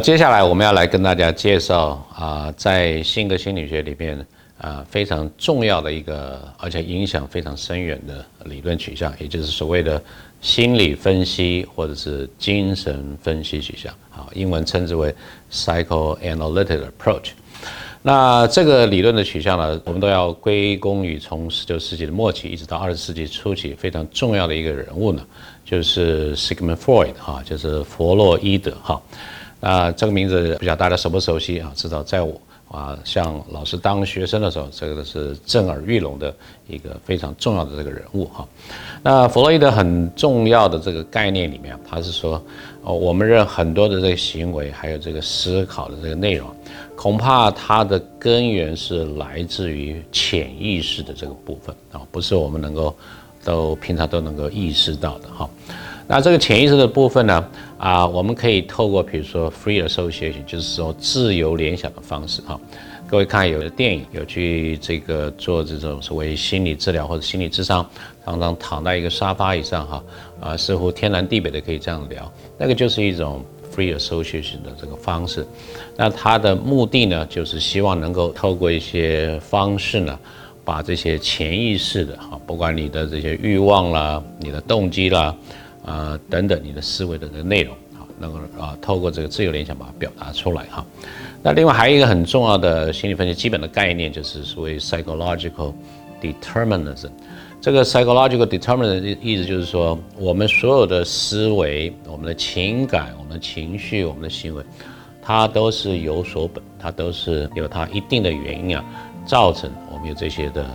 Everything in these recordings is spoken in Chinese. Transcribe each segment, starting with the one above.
接下来我们要来跟大家介绍啊，在性格心理学里面啊非常重要的一个，而且影响非常深远的理论取向，也就是所谓的心理分析或者是精神分析取向，啊，英文称之为 psychoanalytic approach。那这个理论的取向呢，我们都要归功于从十九世纪的末期一直到二十世纪初期非常重要的一个人物呢，就是 Sigmund Freud 哈，就是弗洛伊德哈。那这个名字不晓得大家熟不熟悉啊？知道在我啊，像老师当学生的时候，这个是震耳欲聋的一个非常重要的这个人物哈。那弗洛伊德很重要的这个概念里面，他是说，哦，我们认很多的这个行为，还有这个思考的这个内容，恐怕它的根源是来自于潜意识的这个部分啊，不是我们能够都平常都能够意识到的哈。那这个潜意识的部分呢？啊，我们可以透过比如说 free association，就是说自由联想的方式哈。各位看有的电影有去这个做这种所谓心理治疗或者心理智商，常常躺在一个沙发椅上哈，啊，似乎天南地北的可以这样聊，那个就是一种 free association 的这个方式。那它的目的呢，就是希望能够透过一些方式呢，把这些潜意识的哈，不管你的这些欲望啦，你的动机啦。啊，等等，你的思维的这个内容，好，能够啊，透过这个自由联想把它表达出来哈。那另外还有一个很重要的心理分析基本的概念，就是所谓 psychological determinism。这个 psychological determinism 意思就是说，我们所有的思维、我们的情感、我们的情绪、我们的行为，它都是有所本，它都是有它一定的原因啊，造成我们有这些的。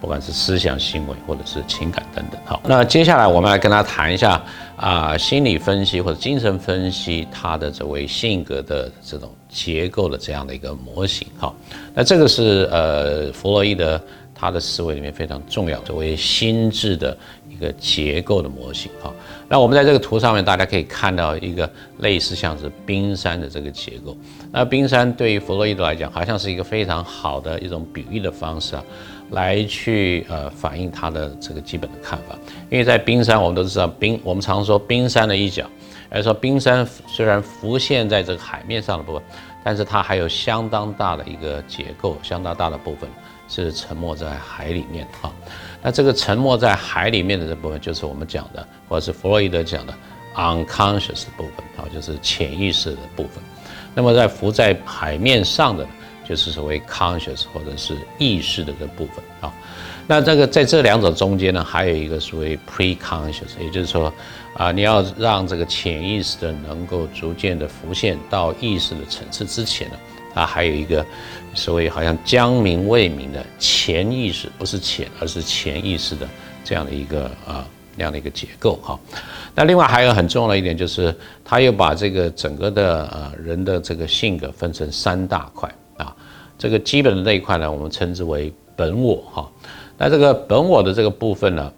不管是思想行为或者是情感等等，好，那接下来我们来跟他谈一下啊，心理分析或者精神分析他的这位性格的这种结构的这样的一个模型，好，那这个是呃弗洛伊德他的思维里面非常重要作为心智的一个结构的模型，好，那我们在这个图上面大家可以看到一个类似像是冰山的这个结构，那冰山对于弗洛伊德来讲，好像是一个非常好的一种比喻的方式啊。来去呃反映他的这个基本的看法，因为在冰山，我们都知道冰，我们常说冰山的一角，而说冰山虽然浮现在这个海面上的部分，但是它还有相当大的一个结构，相当大的部分是沉没在海里面哈。那这个沉没在海里面的这部分，就是我们讲的，或者是弗洛伊德讲的 unconscious 部分啊，就是潜意识的部分。那么在浮在海面上的。就是所谓 conscious 或者是意识的这部分啊，那这个在这两者中间呢，还有一个所谓 pre-conscious，也就是说啊，你要让这个潜意识的能够逐渐的浮现到意识的层次之前呢，它还有一个所谓好像将明未明的潜意识，不是潜，而是潜意识的这样的一个啊那样的一个结构哈。那另外还有很重要的一点就是，他又把这个整个的呃人的这个性格分成三大块啊。这个基本的那一块呢，我们称之为本我哈。那这个本我的这个部分呢，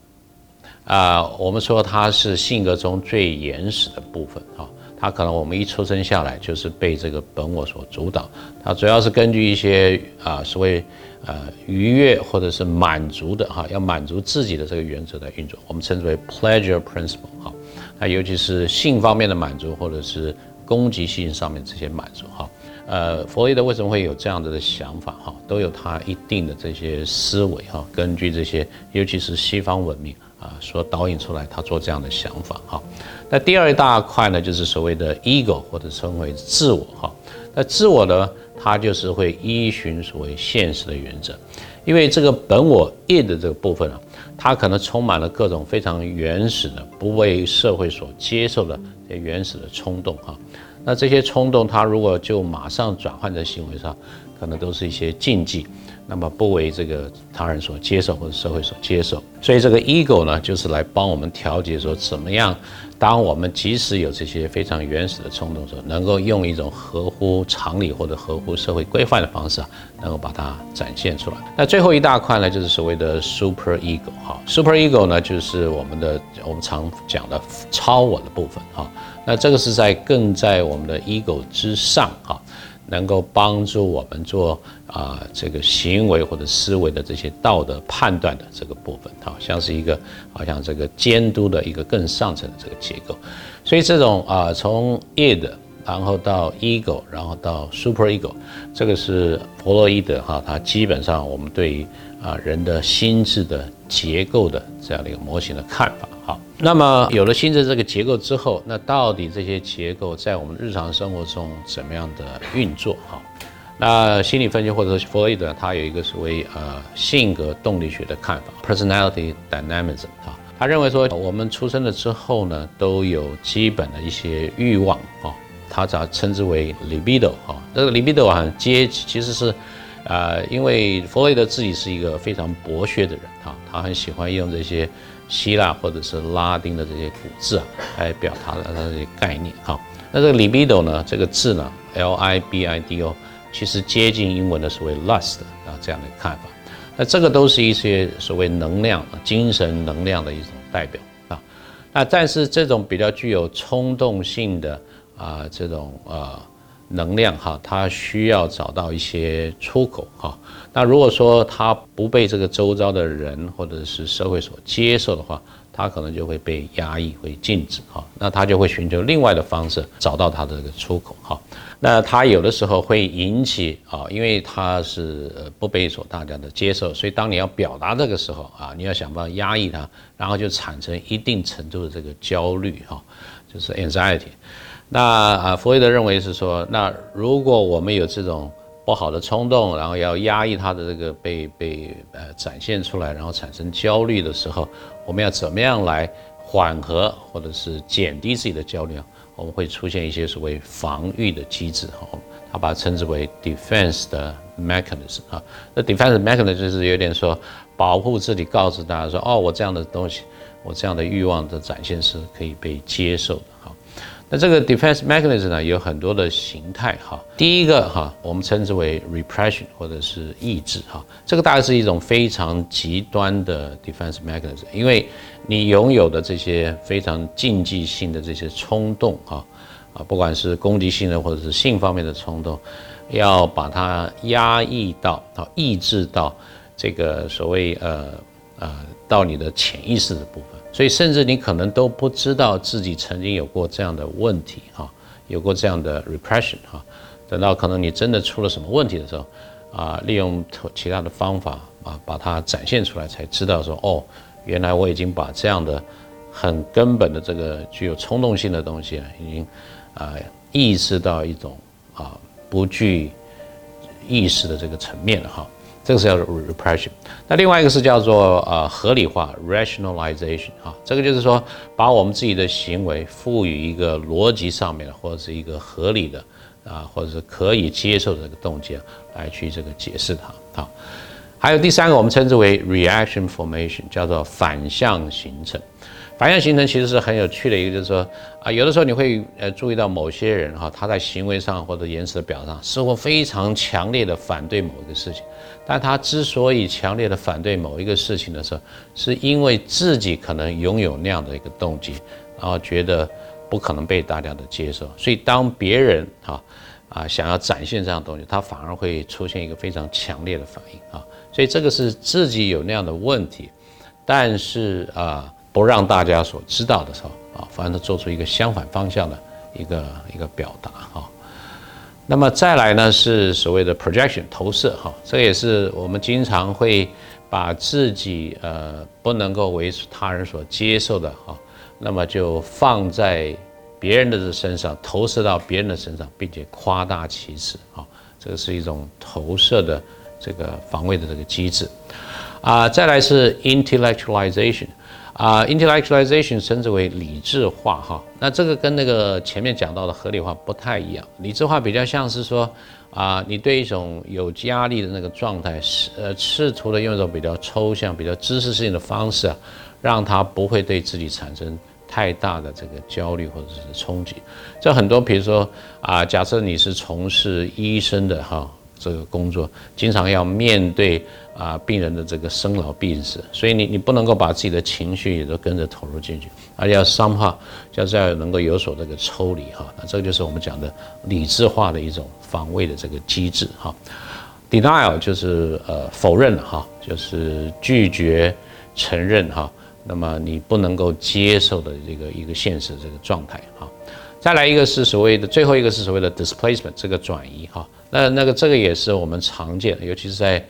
啊，我们说它是性格中最原始的部分哈。它可能我们一出生下来就是被这个本我所主导，它主要是根据一些啊所谓呃愉悦或者是满足的哈，要满足自己的这个原则在运作，我们称之为 pleasure principle 哈。那尤其是性方面的满足或者是攻击性上面这些满足哈。呃，弗洛伊德为什么会有这样子的想法？哈，都有他一定的这些思维哈，根据这些，尤其是西方文明啊所导引出来，他做这样的想法哈。那第二大块呢，就是所谓的 ego 或者称为自我哈。那自我呢，它就是会依循所谓现实的原则，因为这个本我 id 这个部分啊，它可能充满了各种非常原始的、不为社会所接受的这原始的冲动哈。那这些冲动，它如果就马上转换在行为上，可能都是一些禁忌，那么不为这个他人所接受或者社会所接受。所以这个 ego 呢，就是来帮我们调节，说怎么样，当我们即使有这些非常原始的冲动时，候，能够用一种合乎常理或者合乎社会规范的方式啊，能够把它展现出来。那最后一大块呢，就是所谓的 super ego 哈，super ego 呢，就是我们的我们常讲的超我的部分哈。那这个是在更在我们的 ego 之上哈，能够帮助我们做啊这个行为或者思维的这些道德判断的这个部分，好像是一个好像这个监督的一个更上层的这个结构。所以这种啊从 id 然后到 ego，然后到 super ego，这个是弗洛伊德哈，他基本上我们对于啊人的心智的结构的这样的一个模型的看法。好，那么有了心智这个结构之后，那到底这些结构在我们日常生活中怎么样的运作？哈，那心理分析或者说弗洛伊德他有一个所谓呃性格动力学的看法，personality dynamism 哈。他认为说，我们出生了之后呢，都有基本的一些欲望啊，他咋称之为 libido 啊？这个 libido 啊，接其实是，呃，因为弗洛伊德自己是一个非常博学的人啊，他很喜欢用这些希腊或者是拉丁的这些古字啊，来表达的他这些概念哈。那这个 libido 呢，这个字呢，l i b i d o，其实接近英文的所谓 lust 啊这样的看法。那这个都是一些所谓能量、精神能量的一种代表啊。那但是这种比较具有冲动性的啊，这种呃能量哈，它需要找到一些出口哈。那如果说它不被这个周遭的人或者是社会所接受的话，他可能就会被压抑、会禁止哈，那他就会寻求另外的方式找到他的这个出口哈。那他有的时候会引起啊，因为他是不被所大家的接受，所以当你要表达这个时候啊，你要想办法压抑它，然后就产生一定程度的这个焦虑哈，就是 anxiety。那啊，弗洛伊德认为是说，那如果我们有这种。不好的冲动，然后要压抑他的这个被被呃展现出来，然后产生焦虑的时候，我们要怎么样来缓和或者是减低自己的焦虑啊？我们会出现一些所谓防御的机制，哈，他把它称之为 defense 的 mechanism 啊。那 defense mechanism 就是有点说保护自己，告诉大家说，哦，我这样的东西，我这样的欲望的展现是可以被接受的。那这个 defense mechanism 呢，有很多的形态哈。第一个哈，我们称之为 repression 或者是抑制哈。这个大概是一种非常极端的 defense mechanism，因为你拥有的这些非常禁忌性的这些冲动哈啊，不管是攻击性的或者是性方面的冲动，要把它压抑到啊，抑制到这个所谓呃呃到你的潜意识的部分。所以，甚至你可能都不知道自己曾经有过这样的问题，哈，有过这样的 repression，哈。等到可能你真的出了什么问题的时候，啊，利用其他的方法啊，把它展现出来，才知道说，哦，原来我已经把这样的很根本的这个具有冲动性的东西啊，已经啊意识到一种啊不具意识的这个层面了，哈。这个是叫 repression，那另外一个是叫做呃合理化 rationalization 啊，这个就是说把我们自己的行为赋予一个逻辑上面的或者是一个合理的啊，或者是可以接受的这个动机来去这个解释它。啊，还有第三个我们称之为 reaction formation，叫做反向形成。反向形成其实是很有趣的一个，就是说啊，有的时候你会呃注意到某些人哈，他在行为上或者言辞的表上，似乎非常强烈的反对某一个事情，但他之所以强烈的反对某一个事情的时候，是因为自己可能拥有那样的一个动机，然后觉得不可能被大家的接受，所以当别人哈啊想要展现这样东西，他反而会出现一个非常强烈的反应啊，所以这个是自己有那样的问题，但是啊。不让大家所知道的时候啊，反而做出一个相反方向的一个一个表达哈。那么再来呢，是所谓的 projection 投射哈，这也是我们经常会把自己呃不能够为他人所接受的哈，那么就放在别人的身上，投射到别人的身上，并且夸大其词啊，这个是一种投射的这个防卫的这个机制啊。再来是 intellectualization。啊，intellectualization 称之为理智化哈，那这个跟那个前面讲到的合理化不太一样。理智化比较像是说，啊，你对一种有压力的那个状态，试呃试图的用一种比较抽象、比较知识性的方式啊，让他不会对自己产生太大的这个焦虑或者是冲击。这很多，比如说啊，假设你是从事医生的哈。这个工作经常要面对啊病人的这个生老病死，所以你你不能够把自己的情绪也都跟着投入进去，而且要伤化，就是要能够有所这个抽离哈。那这个就是我们讲的理智化的一种防卫的这个机制哈。Denial 就是呃否认哈，就是拒绝承认哈。那么你不能够接受的这个一个现实这个状态哈。再来一个是所谓的最后一个是所谓的 displacement 这个转移哈，那那个这个也是我们常见的，尤其是在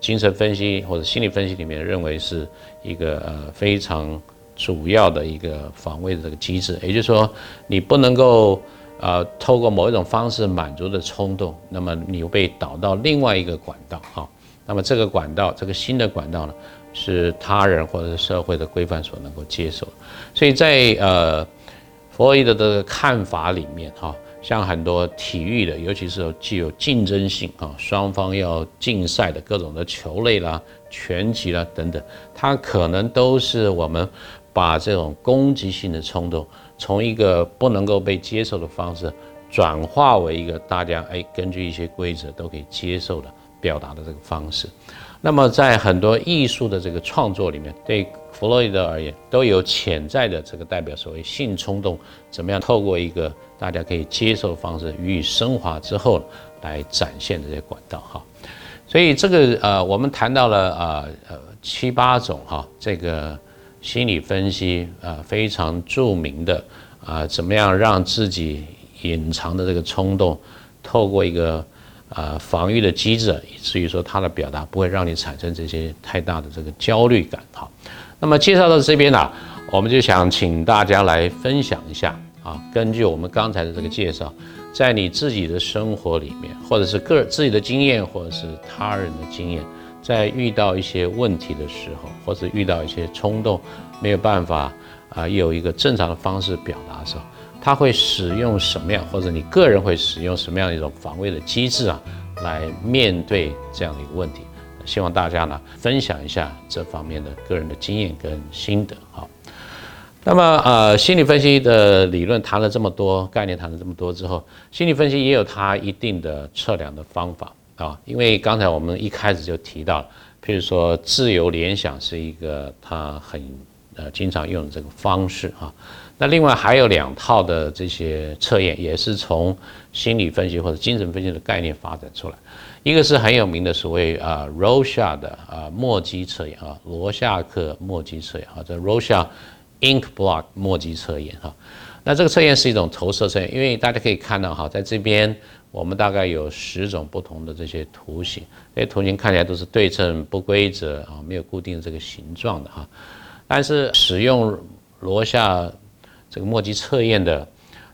精神分析或者心理分析里面认为是一个呃非常主要的一个防卫的这个机制，也就是说你不能够呃透过某一种方式满足的冲动，那么你被导到另外一个管道哈，那么这个管道这个新的管道呢？是他人或者是社会的规范所能够接受，所以在呃弗洛伊德的看法里面，哈，像很多体育的，尤其是具有竞争性啊，双方要竞赛的各种的球类啦、拳击啦等等，它可能都是我们把这种攻击性的冲动，从一个不能够被接受的方式，转化为一个大家哎根据一些规则都可以接受的表达的这个方式。那么，在很多艺术的这个创作里面，对弗洛伊德而言，都有潜在的这个代表所谓性冲动，怎么样透过一个大家可以接受的方式予以升华之后，来展现这些管道哈。所以这个呃，我们谈到了啊呃七八种哈，这个心理分析啊非常著名的啊，怎么样让自己隐藏的这个冲动，透过一个。啊，防御的机制，以至于说它的表达不会让你产生这些太大的这个焦虑感。好，那么介绍到这边呢，我们就想请大家来分享一下啊，根据我们刚才的这个介绍，在你自己的生活里面，或者是个自己的经验，或者是他人的经验，在遇到一些问题的时候，或者遇到一些冲动没有办法啊，有一个正常的方式表达的时候。他会使用什么样，或者你个人会使用什么样一种防卫的机制啊，来面对这样的一个问题？希望大家呢分享一下这方面的个人的经验跟心得。好，那么呃，心理分析的理论谈了这么多概念，谈了这么多之后，心理分析也有它一定的测量的方法啊。因为刚才我们一开始就提到，譬如说自由联想是一个它很呃经常用的这个方式啊。那另外还有两套的这些测验，也是从心理分析或者精神分析的概念发展出来。一个是很有名的所谓啊 r o s h a 的啊墨迹测验啊，罗夏克墨迹测验啊，这 r o s h a Ink Block 墨迹测验哈。那这个测验是一种投射测验，因为大家可以看到哈，在这边我们大概有十种不同的这些图形，这些图形看起来都是对称不规则啊，没有固定这个形状的哈。但是使用罗夏这个墨迹测验的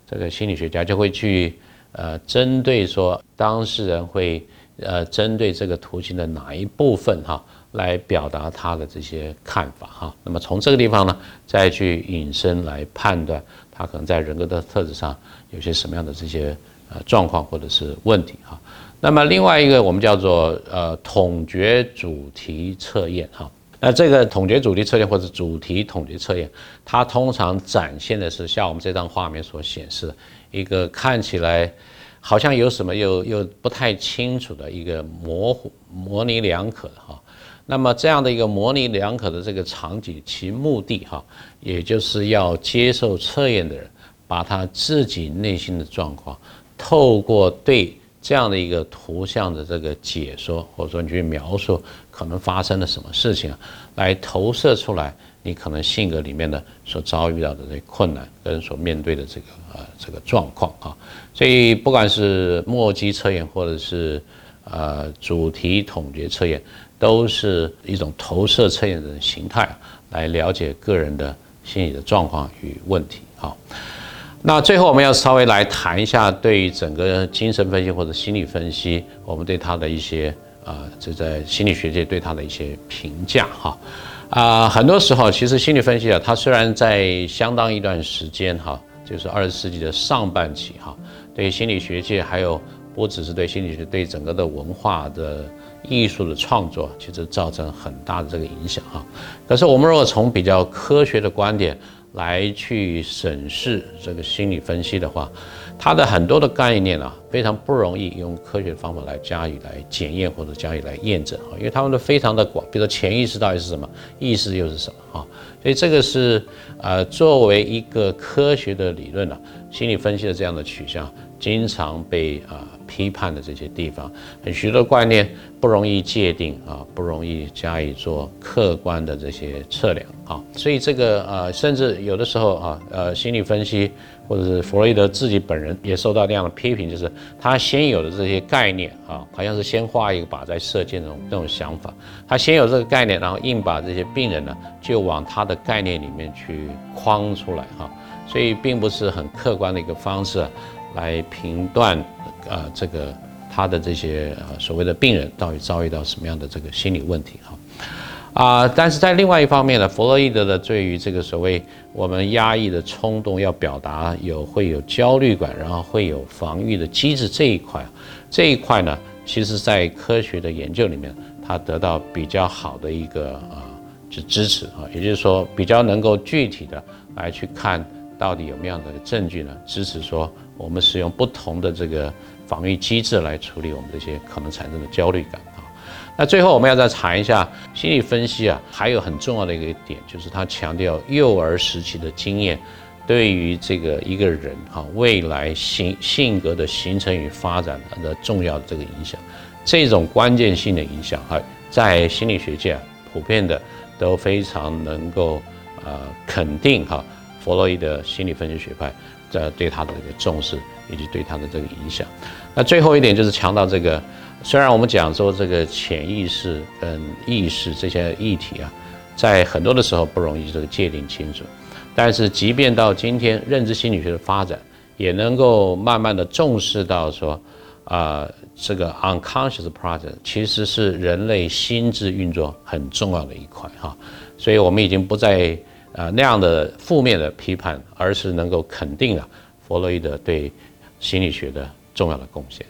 这个心理学家就会去呃针对说当事人会呃针对这个图形的哪一部分哈来表达他的这些看法哈，那么从这个地方呢再去引申来判断他可能在人格的特质上有些什么样的这些呃状况或者是问题哈，那么另外一个我们叫做呃统觉主题测验哈。那这个统觉主题测验或者主题统觉测验，它通常展现的是像我们这张画面所显示的一个看起来好像有什么又又不太清楚的一个模糊、模棱两可的哈。那么这样的一个模棱两可的这个场景，其目的哈，也就是要接受测验的人把他自己内心的状况，透过对这样的一个图像的这个解说，或者说你去描述。可能发生了什么事情啊？来投射出来，你可能性格里面的所遭遇到的这困难跟所面对的这个呃这个状况啊。所以不管是墨迹测验或者是呃主题统觉测验，都是一种投射测验的形态，来了解个人的心理的状况与问题。啊，那最后我们要稍微来谈一下对于整个精神分析或者心理分析，我们对它的一些。啊，这在心理学界对他的一些评价哈，啊，很多时候其实心理分析啊，它虽然在相当一段时间哈，就是二十世纪的上半期哈，对心理学界还有不只是对心理学，对整个的文化的艺术的创作，其实造成很大的这个影响哈。可是我们如果从比较科学的观点来去审视这个心理分析的话，它的很多的概念啊，非常不容易用科学的方法来加以来检验或者加以来验证啊，因为他们都非常的广，比如说潜意识到底是什么，意识又是什么啊，所以这个是呃作为一个科学的理论啊，心理分析的这样的取向，经常被啊批判的这些地方，很许多观念不容易界定啊，不容易加以做客观的这些测量啊，所以这个呃，甚至有的时候啊，呃，心理分析或者是弗洛伊德自己本人也受到这样的批评，就是他先有的这些概念啊，好像是先画一个靶在射箭这种这种想法，他先有这个概念，然后硬把这些病人呢就往他的概念里面去框出来哈，所以并不是很客观的一个方式。来评断，呃，这个他的这些呃所谓的病人到底遭遇到什么样的这个心理问题哈，啊，但是在另外一方面呢，弗洛伊德的对于这个所谓我们压抑的冲动要表达有会有焦虑感，然后会有防御的机制这一块，这一块呢，其实在科学的研究里面，他得到比较好的一个啊就支持啊，也就是说比较能够具体的来去看到底有没有样的证据呢，支持说。我们使用不同的这个防御机制来处理我们这些可能产生的焦虑感啊。那最后我们要再谈一下心理分析啊，还有很重要的一个点，就是他强调幼儿时期的经验对于这个一个人哈未来性性格的形成与发展的重要的这个影响，这种关键性的影响哈，在心理学界啊普遍的都非常能够呃肯定哈弗洛伊德心理分析学派。这对他的这个重视以及对他的这个影响，那最后一点就是强调这个，虽然我们讲说这个潜意识嗯意识这些议题啊，在很多的时候不容易这个界定清楚，但是即便到今天，认知心理学的发展也能够慢慢的重视到说，啊，这个 unconscious process 其实是人类心智运作很重要的一块哈，所以我们已经不再。啊，那样的负面的批判，而是能够肯定了弗洛伊德对心理学的重要的贡献。